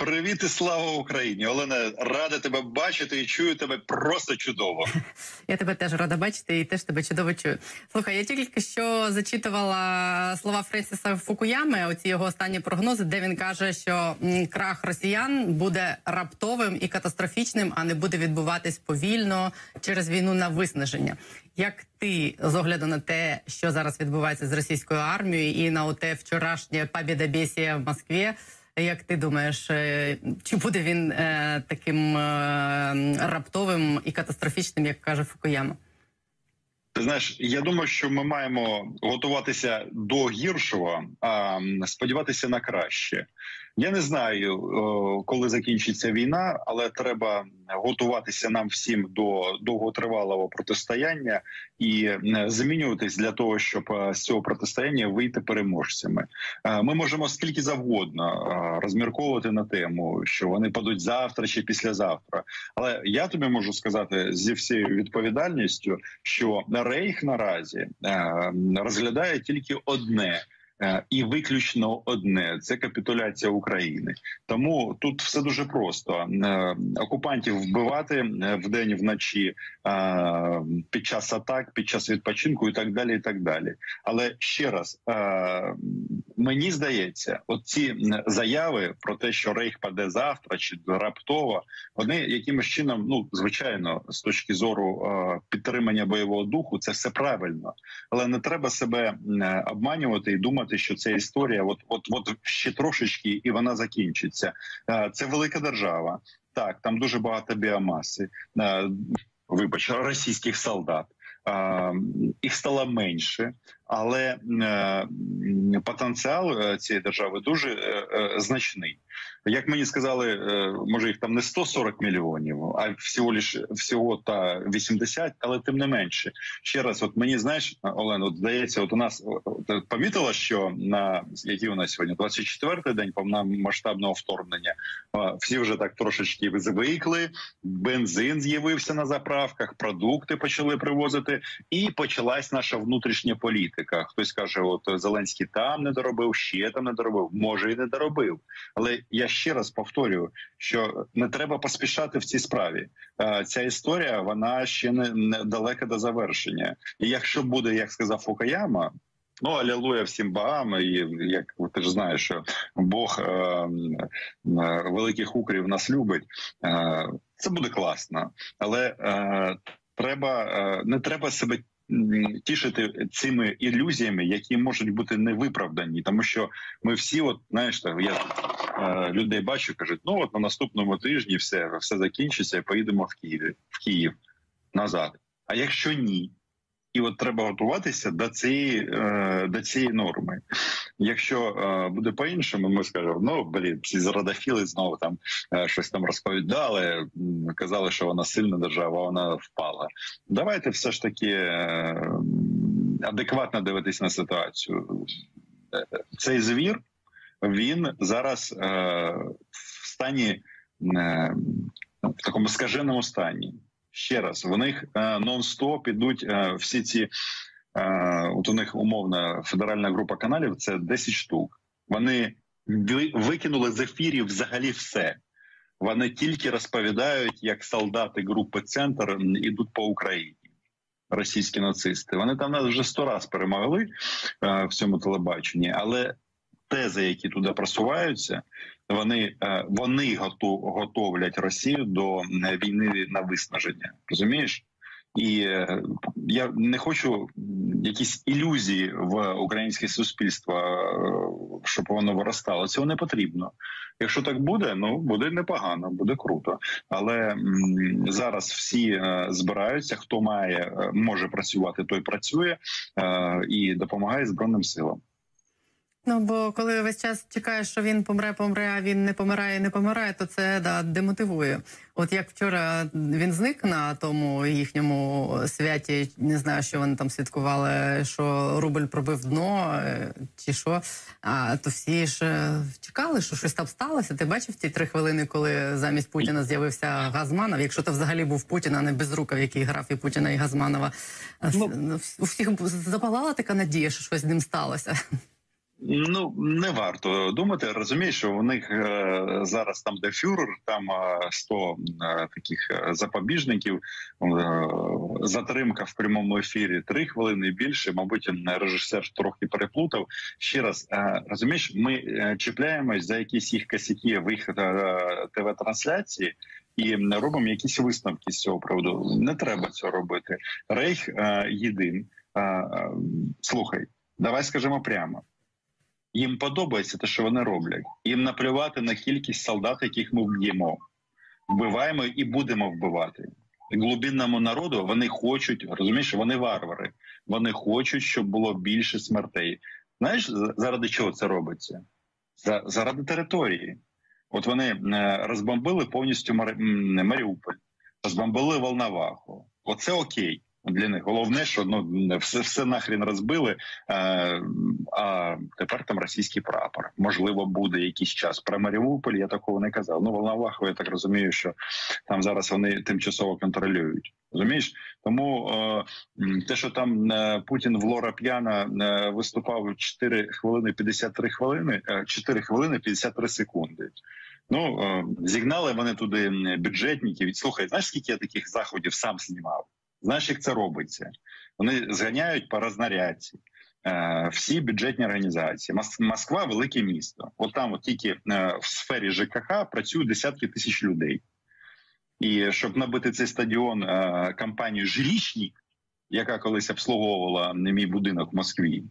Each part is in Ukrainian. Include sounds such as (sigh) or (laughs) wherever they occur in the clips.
Привіт і слава Україні, Олена. Рада тебе бачити і чую тебе просто чудово. Я тебе теж рада бачити і теж тебе чудово чую. Слухай, я тільки що зачитувала слова Френсіса Фукуями. Оці його останні прогнози, де він каже, що крах росіян буде раптовим і катастрофічним, а не буде відбуватись повільно через війну на виснаження. Як ти з огляду на те, що зараз відбувається з російською армією, і на оте вчорашнє побєдобєсія в Москві, як ти думаєш, е, чи буде він е, таким е, раптовим і катастрофічним, як каже Фукуяма? Ти знаєш, я думаю, що ми маємо готуватися до гіршого, а сподіватися на краще. Я не знаю, коли закінчиться війна, але треба готуватися нам всім до довготривалого протистояння і змінюватись для того, щоб з цього протистояння вийти переможцями. Ми можемо скільки завгодно розмірковувати на тему, що вони падуть завтра чи післязавтра. Але я тобі можу сказати зі всією відповідальністю, що рейх наразі розглядає тільки одне. Е, і виключно одне це капітуляція України. Тому тут все дуже просто: е, окупантів вбивати е, вдень вночі під час атак, під час відпочинку і так далі. І так далі. Але ще раз мені здається, оці заяви про те, що рейх паде завтра чи раптово, вони якимось чином, ну звичайно, з точки зору підтримання бойового духу, це все правильно, але не треба себе обманювати і думати думати, що ця історія, от от от ще трошечки, і вона закінчиться. Е, це велика держава. Так, там дуже багато біомаси. Е, вибач, російських солдат. Е, їх стало менше, але потенціал цієї держави дуже значний. Як мені сказали, е, може їх там не 140 мільйонів, а всього лиш всього та 80, але тим не менше. Ще раз, от мені знаєш, Олено, здається, от у нас от, помітила, що на який у нас сьогодні 24-й день повномасштабного вторгнення. Всі вже так трошечки звикли, бензин з'явився на заправках, продукти почали привозити, і почалась наша внутрішня політика. Хтось каже, от Зеленський там не доробив, ще там не доробив, може і не доробив, але я ще раз повторюю, що не треба поспішати в цій справі. Ця історія вона ще не далека до завершення. І якщо буде, як сказав Фукаяма, Ну, алілуя всім богам, і як ти ж знаєш, що Бог е, е, великих укрів нас любить. Е, це буде класно, але е, треба е, не треба себе тішити цими ілюзіями, які можуть бути невиправдані, тому що ми всі, от знаєш, я е, людей бачу, кажуть, ну от на наступному тижні все все закінчиться, поїдемо в Київ в Київ назад. А якщо ні, і от треба готуватися до цієї е, до цієї норми. Якщо е, буде по іншому, ми скажемо, ну блін, всі зрадофіли знову там е, щось там розповідали. Казали, що вона сильна держава, вона впала. Давайте все ж таки адекватно дивитись на ситуацію. Цей звір він зараз в стані в такому скаженому стані ще раз в них е, нон-стоп ідуть е, всі ці е, от у них умовна федеральна група каналів. Це 10 штук. Вони викинули з ефірів взагалі все. Вони тільки розповідають, як солдати групи центр ідуть по Україні. Російські нацисти вони там нас вже сто раз перемогли в цьому телебаченні, але тези, які туди просуваються, вони е, вони готовлять Росію до війни на виснаження. Розумієш? І е, я не хочу якісь ілюзії в українське суспільство, е, щоб воно виростало. Цього не потрібно. Якщо так буде, ну буде непогано, буде круто. Але зараз всі збираються. Хто має може працювати, той працює і допомагає збройним силам. Ну бо коли весь час чекаєш, що він помре, помре, а він не помирає, не помирає, то це да демотивує. От як вчора він зник на тому їхньому святі, не знаю, що вони там святкували, що рубль пробив дно е, чи що. А то всі ж е, чекали, що щось там сталося. Ти бачив ті три хвилини, коли замість Путіна з'явився Газманов. Якщо то взагалі був Путін, а не безрукав, який грав і Путіна і Газманова. Ну, у всіх запалала така надія, що щось з ним сталося. Ну не варто думати. Розумієш, що у них е, зараз там де фюрер, там е, 100 е, таких е, запобіжників. Е, затримка в прямому ефірі 3 хвилини більше. Мабуть, режисер трохи переплутав. Ще раз розумієш, ми чіпляємось за якісь їх косяки в їх е, тв трансляції. І робимо якісь висновки з цього приводу. Не треба цього робити. Рейх е, єдин. Е, е, слухай, давай скажемо прямо. Їм подобається те, що вони роблять. Їм наплювати на кількість солдат, яких ми вб'ємо, вбиваємо і будемо вбивати. Глубинному народу вони хочуть, розумієш, вони варвари. Вони хочуть, щоб було більше смертей. Знаєш, заради чого це робиться? За, Заради території. От вони е, розбомбили повністю Маріуполь, розбомбили Волноваху. Оце окей для них. Головне, що ну все все нахрін розбили. А, е, а тепер там російський прапор. Можливо, буде якийсь час. Про Маріуполь я такого не казав. Ну Волноваху, я так розумію, що там зараз вони тимчасово контролюють. Розумієш? Тому е, те, що там е, Путін в Лора П'яна е, виступав 4 хвилини 53 хвилини, е, 4 хвилини 53 секунди. Ну е, зігнали вони туди бюджетників. Слухай, знаєш, скільки я таких заходів сам знімав? Знаєш, як це робиться? Вони зганяють по рознарядці. Е, всі бюджетні організації. Москва велике місто. От там, от тільки е, в сфері ЖКХ працюють десятки тисяч людей. І щоб набити цей стадіон е, компанію Жрічник, яка колись обслуговувала мій будинок в Москві,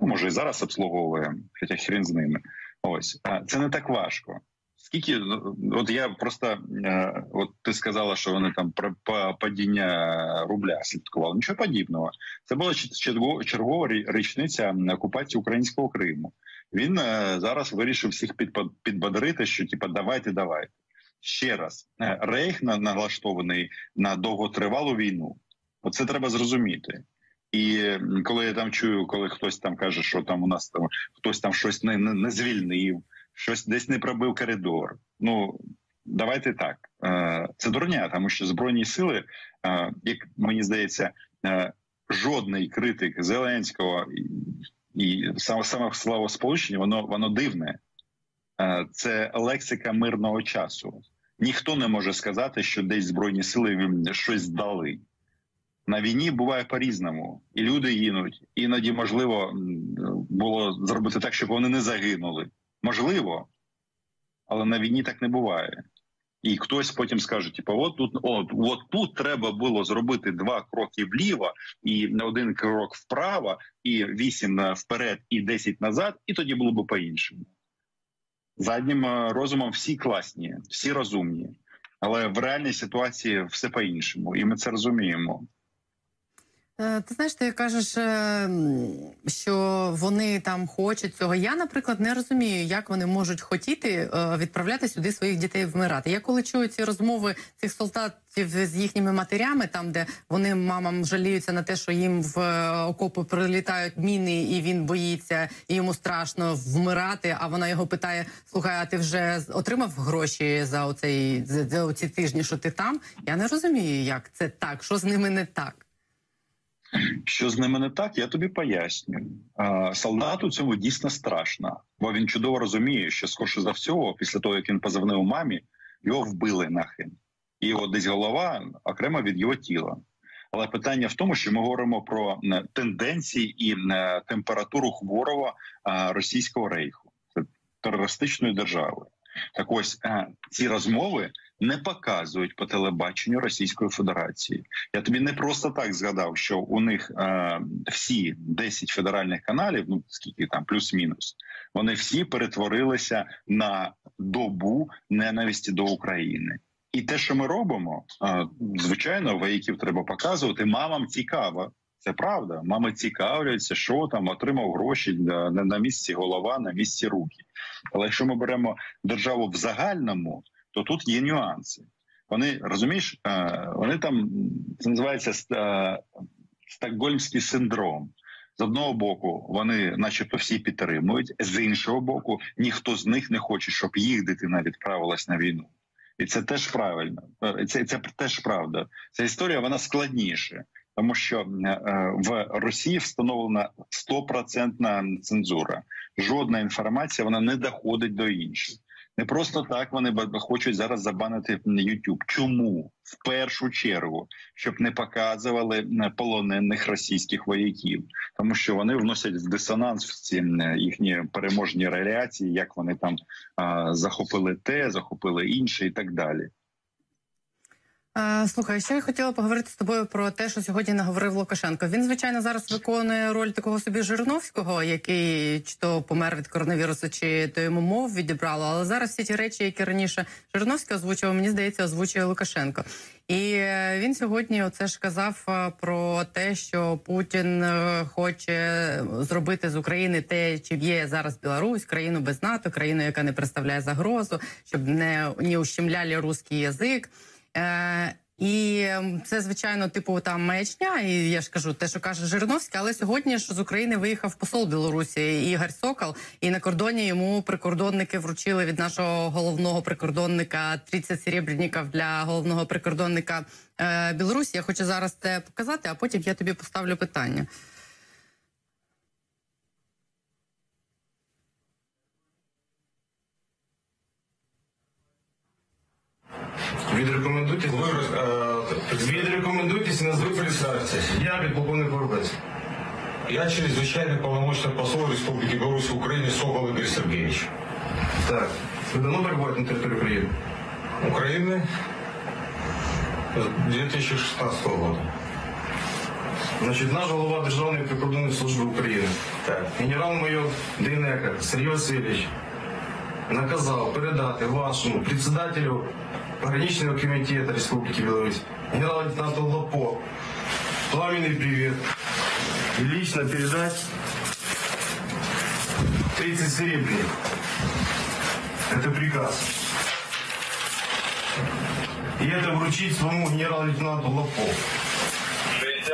ну може і зараз обслуговує, хоча хрен з ними. Ось це не так важко. Скільки ну, от я просто е, от ти сказала, що вони там про падіння рубля слідкували. Нічого подібного. Це була чергова річниця окупації українського Криму. Він е, зараз вирішив всіх підбодрити, що типа давайте, давайте ще раз. Е, рейх налаштований на довготривалу війну. Оце треба зрозуміти. І коли я там чую, коли хтось там каже, що там у нас там хтось там щось не, не, не звільнив щось десь не пробив коридор. Ну давайте так. Е, це дурня, тому що збройні сили, е, як мені здається, е, жодний критик Зеленського і саме саме словосполучення, воно воно дивне. Це лексика мирного часу. Ніхто не може сказати, що десь збройні сили щось здали. На війні буває по-різному, і люди гинуть. Іноді можливо було зробити так, щоб вони не загинули. Можливо, але на війні так не буває. І хтось потім скаже: типу, от тут от, от тут треба було зробити два кроки вліво, і один крок вправо, і вісім вперед, і десять назад, і тоді було б по-іншому. Заднім е, розумом всі класні, всі розумні, але в реальній ситуації все по-іншому, і ми це розуміємо. Е, ти знаєш, ти кажеш, е, що вони там хочуть цього. Я, наприклад, не розумію, як вони можуть хотіти е, відправляти сюди своїх дітей вмирати. Я коли чую ці розмови цих солдатів з їхніми матерями, там де вони мамам жаліються на те, що їм в окопи прилітають міни, і він боїться, і йому страшно вмирати. А вона його питає: Слухай, а ти вже отримав гроші за оцей за оці тижні, що ти там? Я не розумію, як це так, що з ними не так. Що з ними не так, я тобі поясню. Солдату цьому дійсно страшно, бо він чудово розуміє, що скорше за всього, після того як він позвонив мамі, його вбили нахрен. І його десь голова окремо від його тіла. Але питання в тому, що ми говоримо про тенденції і температуру хворого російського рейху, терористичної держави. Так ось ці розмови не показують по телебаченню Російської Федерації. Я тобі не просто так згадав, що у них е, всі 10 федеральних каналів, ну скільки там плюс-мінус, вони всі перетворилися на добу ненависті до України. І те, що ми робимо, е, звичайно, вояків треба показувати. Мамам цікаво. Це правда. Мами цікавляться, що там отримав гроші на місці голова, на місці руки. Але якщо ми беремо державу в загальному, то тут є нюанси. Вони розумієш, е, вони там це називається е, стокгольмський синдром. З одного боку, вони, начебто, всі підтримують, з іншого боку, ніхто з них не хоче, щоб їх дитина відправилась на війну, і це теж правильно. Е, це це теж правда. Ця історія вона складніша. Тому що е, в Росії встановлена стопроцентна цензура. Жодна інформація вона не доходить до інших. Не просто так вони хочуть зараз забанити YouTube. Чому в першу чергу, щоб не показували полонених російських вояків, тому що вони вносять в дисонанс в ці їхні переможні реляції, як вони там а, захопили те, захопили інше і так далі. Слухай, ще я хотіла поговорити з тобою про те, що сьогодні наговорив Лукашенко. Він, звичайно, зараз виконує роль такого собі Жириновського, який чи то помер від коронавірусу, чи то йому мов відібрало. Але зараз всі ті речі, які раніше Жириновський озвучував, мені здається, озвучує Лукашенко. І е, він сьогодні оце ж казав е, про те, що Путін е, хоче зробити з України те, чим є зараз Білорусь, країну без НАТО, країну, яка не представляє загрозу, щоб не, не ущемляли русський язик. Е, І це звичайно, типу, там маячня, і я ж кажу, те, що каже Жириновський, але сьогодні ж з України виїхав посол Білорусі Ігор Сокол, і на кордоні йому прикордонники вручили від нашого головного прикордонника 30 серебряників для головного прикордонника е, Білорусі. Я хочу зараз це показати, а потім я тобі поставлю питання. Відрекомендуйте, відрекомендуйтесь і назвіть представитися. Я підполковник Воробець. Я чрезвычайный полномочный посол Республики Беларусь в Украине Сокол Игорь Сергеевич. Так, ви давно перебуваєте на території України? Украины с 2016 года. Значить, наш голова Державної прикордонної служби України, Так. генерал-майор Дейнека Сергій Васильович, Наказав передати вашому председателю пограничного комитета Республики Беларусь, генерал-лейтенанту Лапо, пламенный привет и лично передать 30 серебряников. Это приказ. И это вручить своему генерал-лейтенанту Лапо.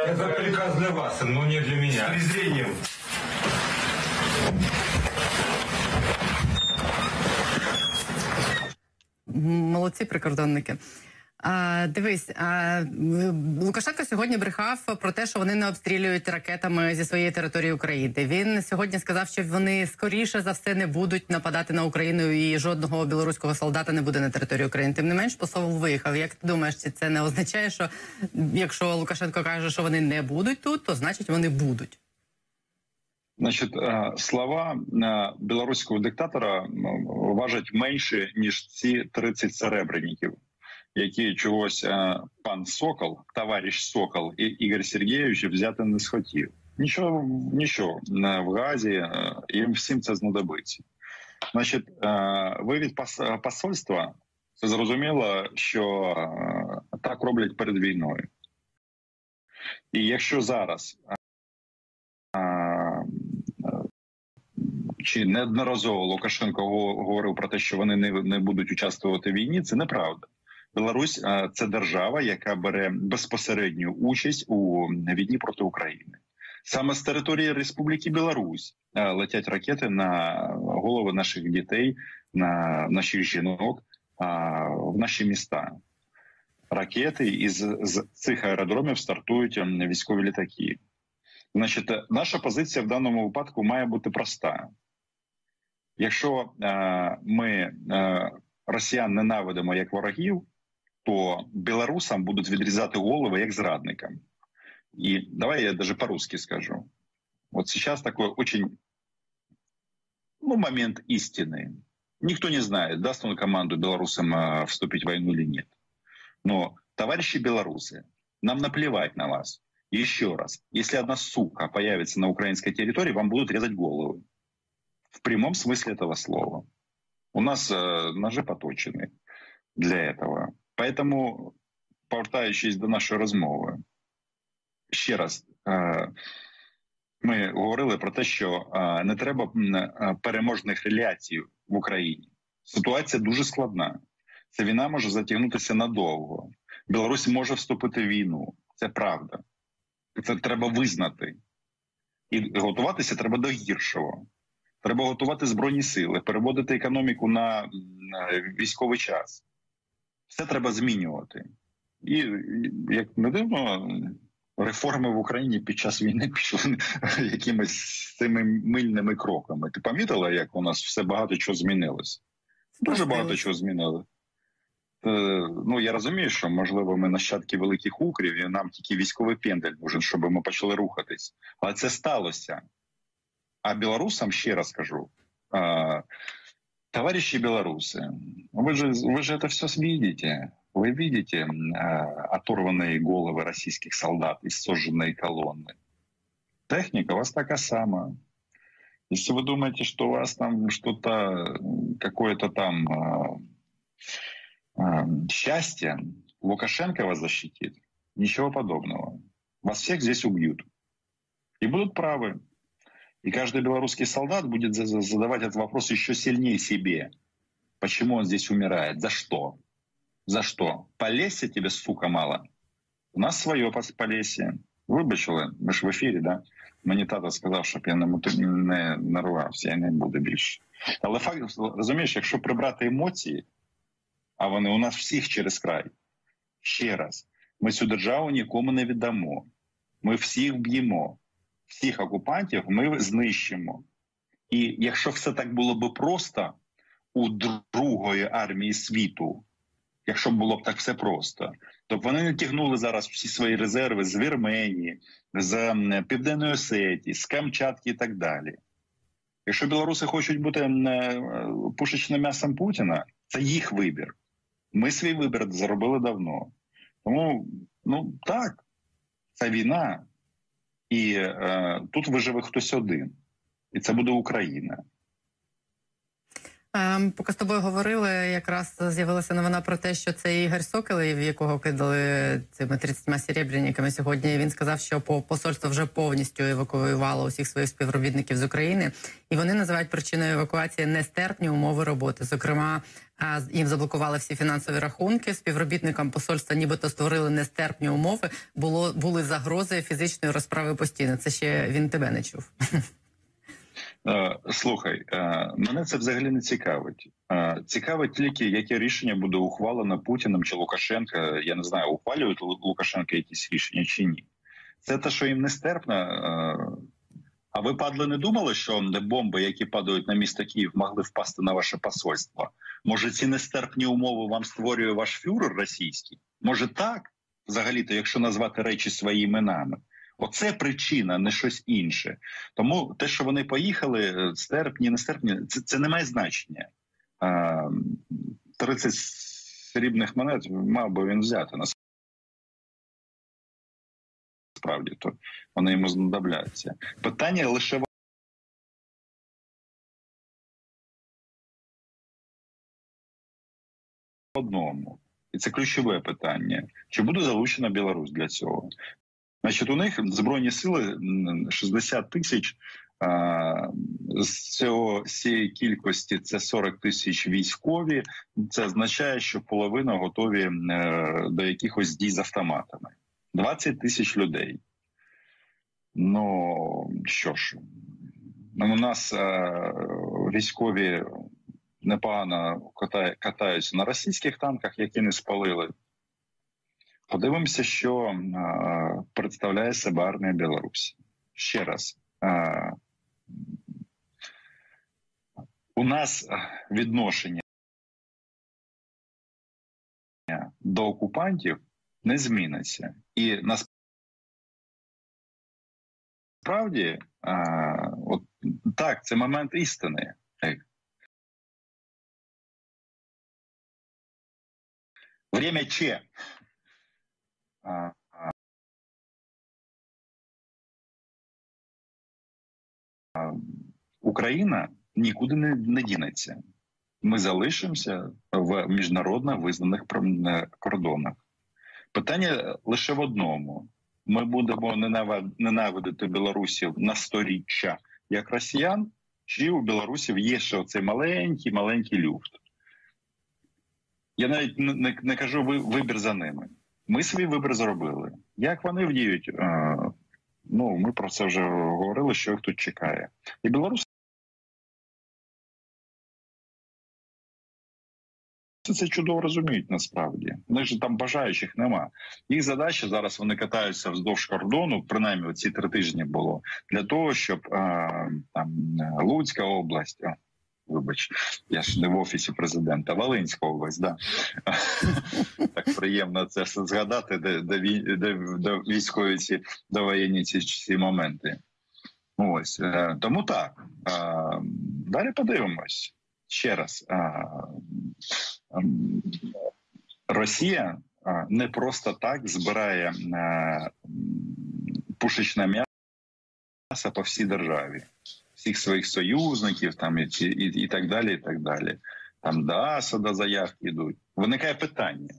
Это приказ для вас, но не для С меня. презрением. Молодці прикордонники. А, Дивись, а, Лукашенко сьогодні брехав про те, що вони не обстрілюють ракетами зі своєї території України. Він сьогодні сказав, що вони скоріше за все не будуть нападати на Україну, і жодного білоруського солдата не буде на території України. Тим не менш, посол виїхав. Як ти думаєш, чи це не означає, що якщо Лукашенко каже, що вони не будуть тут, то значить вони будуть. Значить, е, слова е, білоруського диктатора важать менше ніж ці 30 серебряників, які чогось е, пан Сокол, товариш Сокол і Ігор Сергійович взяти не схотів. Нічого, нічого е, в газі е, їм всім це знадобиться. Значить, вивід пос- посольства це зрозуміло, що так роблять перед війною. І якщо зараз е, чи неодноразово Лукашенко го- говорив про те, що вони не, не будуть участвувати в війні, це неправда. Білорусь е, це держава, яка бере безпосередню участь у війні проти України. Саме з території Республіки Білорусь е, летять ракети на голови наших дітей, на наших жінок, а, в наші міста. Ракети із з цих аеродромів стартують військові літаки. Значить, е, наша позиція в даному випадку має бути проста. Якщо е, ми е, росіян ненавидимо як ворогів, то білорусам будуть відрізати голови як зрадникам. І давай я даже по-русски скажу. Вот сейчас такой очень ну, момент истины. Никто не знает, даст он команду белорусам э, вступить в войну или нет. Но, товарищи белорусы, нам наплевать на вас. Еще раз, если одна сука появится на украинской территории, вам будут резать головы. В прямом смысле этого слова. У нас э, ножи поточены для этого. Поэтому, повертаючись до нашої розмови, ще раз. Е, ми говорили про те, що е, не треба м, е, переможних реляцій в Україні. Ситуація дуже складна. Ця війна може затягнутися надовго. Білорусь може вступити в війну. Це правда. Це треба визнати. І готуватися треба до гіршого. Треба готувати збройні сили, переводити економіку на, військовий час. Все треба змінювати. І як не дивно, Реформи в Україні під час війни пішли (laughs) якимись цими мильними кроками. Ти помітила, як у нас все багато чого змінилось? Дуже багато чого змінили. Е, ну я розумію, що можливо ми нащадки великих укрів, і нам тільки військовий пендель нужен, щоб ми почали рухатись. Але це сталося. А білорусам ще раз кажу: а, товарищи белорусы, вы же, вы же это все видите. Вы видите а, оторванные головы российских солдат из сожженной колонны. Техника у вас такая самая. Если вы думаете, что у вас там что-то, какое-то там а, а, счастье, Лукашенко вас защитит, ничего подобного. Вас всех здесь убьют. И будут правы. И каждый белорусский солдат будет задавать этот вопрос еще сильнее себе. Почему он здесь умирает? За что? За что? Полесья тебе, сука, мало? У нас своє Полесье. Вибачили, ви ж в ефірі, да? Мені тато сказав, щоб я не нарвався, я не буду більше. Але факт, розумієш, якщо прибрати емоції, а вони у нас всіх через край, ще раз, ми цю державу нікому не віддамо. Ми всіх б'ємо Всіх окупантів ми знищимо. І якщо все так було би просто у Другої армії світу, якщо було б так все просто, то б вони не тягнули зараз всі свої резерви з Вірменії, з Південної Осетії, з Камчатки і так далі. Якщо білоруси хочуть бути е, пушечним м'ясом Путіна, це їх вибір. Ми свій вибір зробили давно. Тому ну так, це війна. І е, тут виживе хтось один, і це буде Україна. Поки з тобою говорили, якраз з'явилася новина про те, що це Ігор Соколів, якого кидали цими 30 серебряниками сьогодні. Він сказав, що по посольство вже повністю евакуювало усіх своїх співробітників з України, і вони називають причиною евакуації нестерпні умови роботи. Зокрема, їм заблокували всі фінансові рахунки. Співробітникам посольства, нібито створили нестерпні умови. Було були загрози фізичної розправи постійно. Це ще він тебе не чув. (laughs) Е, слухай, е, мене це взагалі не цікавить. Е, цікавить тільки, яке рішення буде ухвалено Путіним чи Лукашенка. Я не знаю, ухвалюють Лукашенка якісь рішення чи ні. Це те, що їм нестерпно. А ви падли не думали, що бомби, які падають на місто Київ, могли впасти на ваше посольство? Може, ці нестерпні умови вам створює ваш фюрер російський? Може так, взагалі-то, якщо назвати речі своїми іменами? Оце причина, не щось інше. Тому те, що вони поїхали, е, стерпні, нестерпні, це це не має значення. 30 срібних монет мав би він взяти насправді, то вони йому знадобляться. Питання лише в одному. І це ключове питання: чи буде залучена Білорусь для цього? Значить, у них збройні сили 60 тисяч. З цього цієї кількості це 40 тисяч військові. Це означає, що половина готові е, до якихось дій з автоматами. 20 тисяч людей. Ну що ж, у нас е, військові непогано катаються на російських танках, які не спалили. Подивимося, що представляє себе армія Білорусі. Ще раз. У нас відношення до окупантів не зміниться. І насправді, от так, це момент істини. Время че. Україна нікуди не, не дінеться. Ми залишимося в міжнародно визнаних кордонах. Питання лише в одному: ми будемо ненавидити білорусів на сторіччя як росіян, чи у білорусів є ще цей маленький маленький люфт. Я навіть не, не кажу вибір за ними. Ми свій вибір зробили. Як вони вдіють? Ну ми про це вже говорили, що їх тут чекає, і білоруси це чудово розуміють насправді. Вони ж там бажаючих нема. Їх задача зараз вони катаються вздовж кордону. Принаймні, оці три тижні було для того, щоб а, там Луцька область. Вибач, я ж не в офісі президента, Волинська область, да (laughs) так приємно це все згадати, де де, де, де військові ці довоєнні ці, ці моменти. Ось е, тому так далі подивимось ще раз. Росія не просто так збирає пушечне м'ясо по всій державі, всіх своїх союзників, там і і, і так далі. і так далі. Там до Асада заявки йдуть. Виникає питання: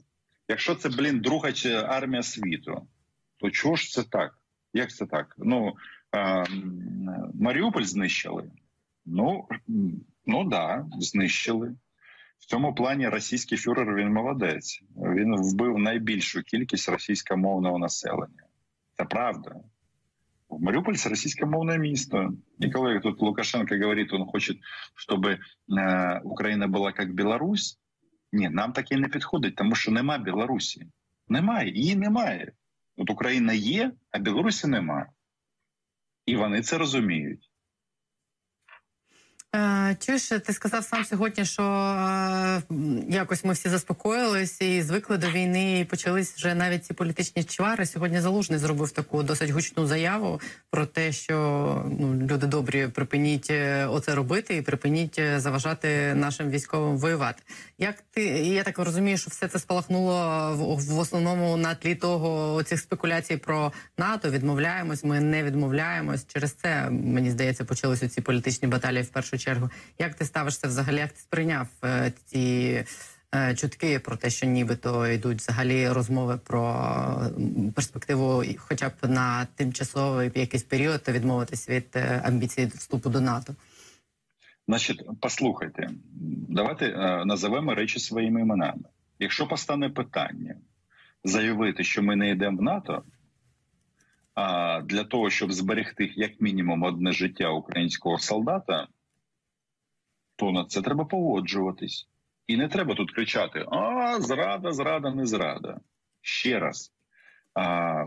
якщо це блін друга чи армія світу, то чого ж це так? Як це так? Ну а, Маріуполь знищили. Ну ну да, знищили. В цьому плані російський фюрер він молодець. Він вбив найбільшу кількість російськомовного населення. Це правда. Маріуполь це место. місто. І тут Лукашенко говорить, он хоче, щоб э, Україна була як Білорусь. Ні, нам таке не підходить, тому що нема Білорусі. Немає, її немає. От Україна є, а Білорусі немає. І вони це розуміють. Е, чуєш, ти сказав сам сьогодні, що е, якось ми всі заспокоїлись і звикли до війни, і почались вже навіть ці політичні чвари. Сьогодні залужний зробив таку досить гучну заяву про те, що ну люди добрі, припиніть е, оце робити і припиніть заважати нашим військовим воювати. Як ти я так розумію, що все це спалахнуло в, в основному на тлі того цих спекуляцій про НАТО? Відмовляємось, ми не відмовляємось. Через це мені здається, почалися ці політичні баталії в першу чергу. Як ти ставишся взагалі? Як ти сприйняв е, ці е, чутки про те, що нібито йдуть взагалі розмови про перспективу, хоча б на тимчасовий якийсь період, то відмовитись від е, амбіцій вступу до НАТО? Значить, послухайте, давайте е, називемо речі своїми іменами. Якщо постане питання заявити, що ми не йдемо в НАТО, а для того, щоб зберегти як мінімум одне життя українського солдата, то на це треба погоджуватись. І не треба тут кричати: А, зрада, зрада, не зрада. Ще раз. А,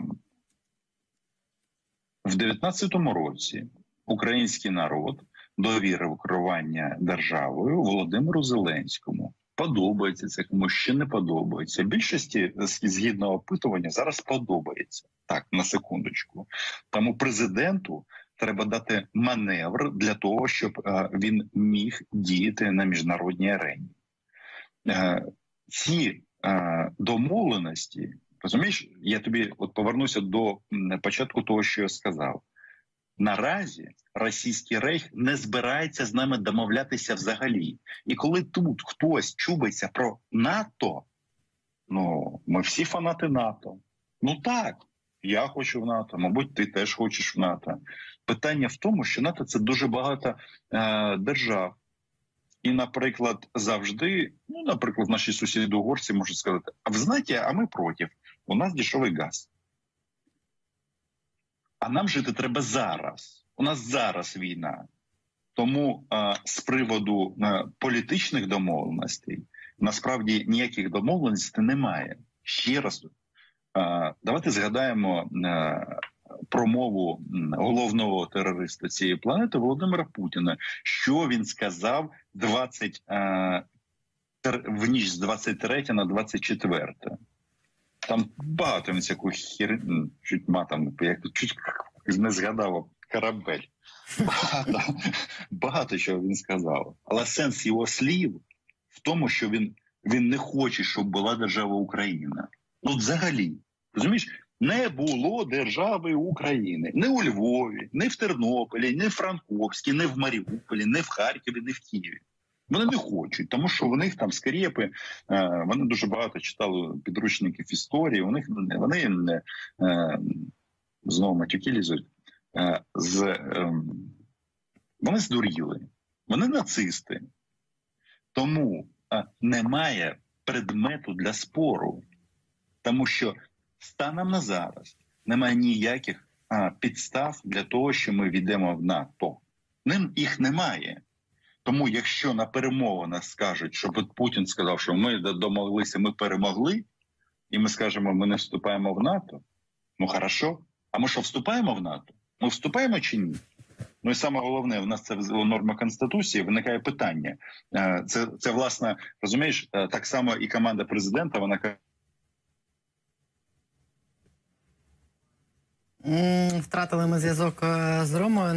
В 19-му році український народ довірив керування державою Володимиру Зеленському. Подобається це, кому ще не подобається. Більшості згідно опитування зараз подобається так на секундочку. Тому президенту треба дати маневр для того, щоб е, він міг діяти на міжнародній арені. Е, ці е, домовленості розумієш, я тобі от повернуся до початку того, що я сказав. Наразі російський рейх не збирається з нами домовлятися взагалі. І коли тут хтось чубиться про НАТО, ну ми всі фанати НАТО. Ну так, я хочу в НАТО, мабуть, ти теж хочеш в НАТО. Питання в тому, що НАТО це дуже багато е, держав. І, наприклад, завжди, ну, наприклад, наші сусіди угорці можуть сказати: а ви знаєте, а ми проти, у нас дешевий газ. А нам жити треба зараз. У нас зараз війна. Тому а, з приводу а, політичних домовленостей насправді ніяких домовленостей немає. Ще раз давайте згадаємо а, промову головного терориста цієї планети Володимира Путіна. Що він сказав 20, в ніч з 23 на 24. Там багато він всяку хір... чуть матом, як чуть не згадав корабель. Багато багато чого він сказав. Але сенс його слів в тому, що він він не хоче, щоб була держава Україна. Ну, взагалі, розумієш, не було держави України не у Львові, не в Тернополі, не в Франковській, не в Маріуполі, не в Харкові, не в Києві. Вони не хочуть, тому що в них там скрепи, е, вони дуже багато читали підручників історії. У них вони е, знову матюки лізуть. Е, з ем, вони здуріли, вони нацисти, тому немає предмету для спору, тому що станом на зараз немає ніяких підстав для того, що ми війдемо в НАТО. Ним їх немає. Тому, якщо на перемовинах скажуть, що Путін сказав, що ми домоглися, ми перемогли, і ми скажемо, ми не вступаємо в НАТО. Ну хорошо. А ми що вступаємо в НАТО? Ми вступаємо чи ні? Ну і саме головне, у нас це в- норма конституції. Виникає питання. Е, Це це власне розумієш, е, так само і команда президента. Вона каже, М, Втратили ми зв'язок е, з Ромою.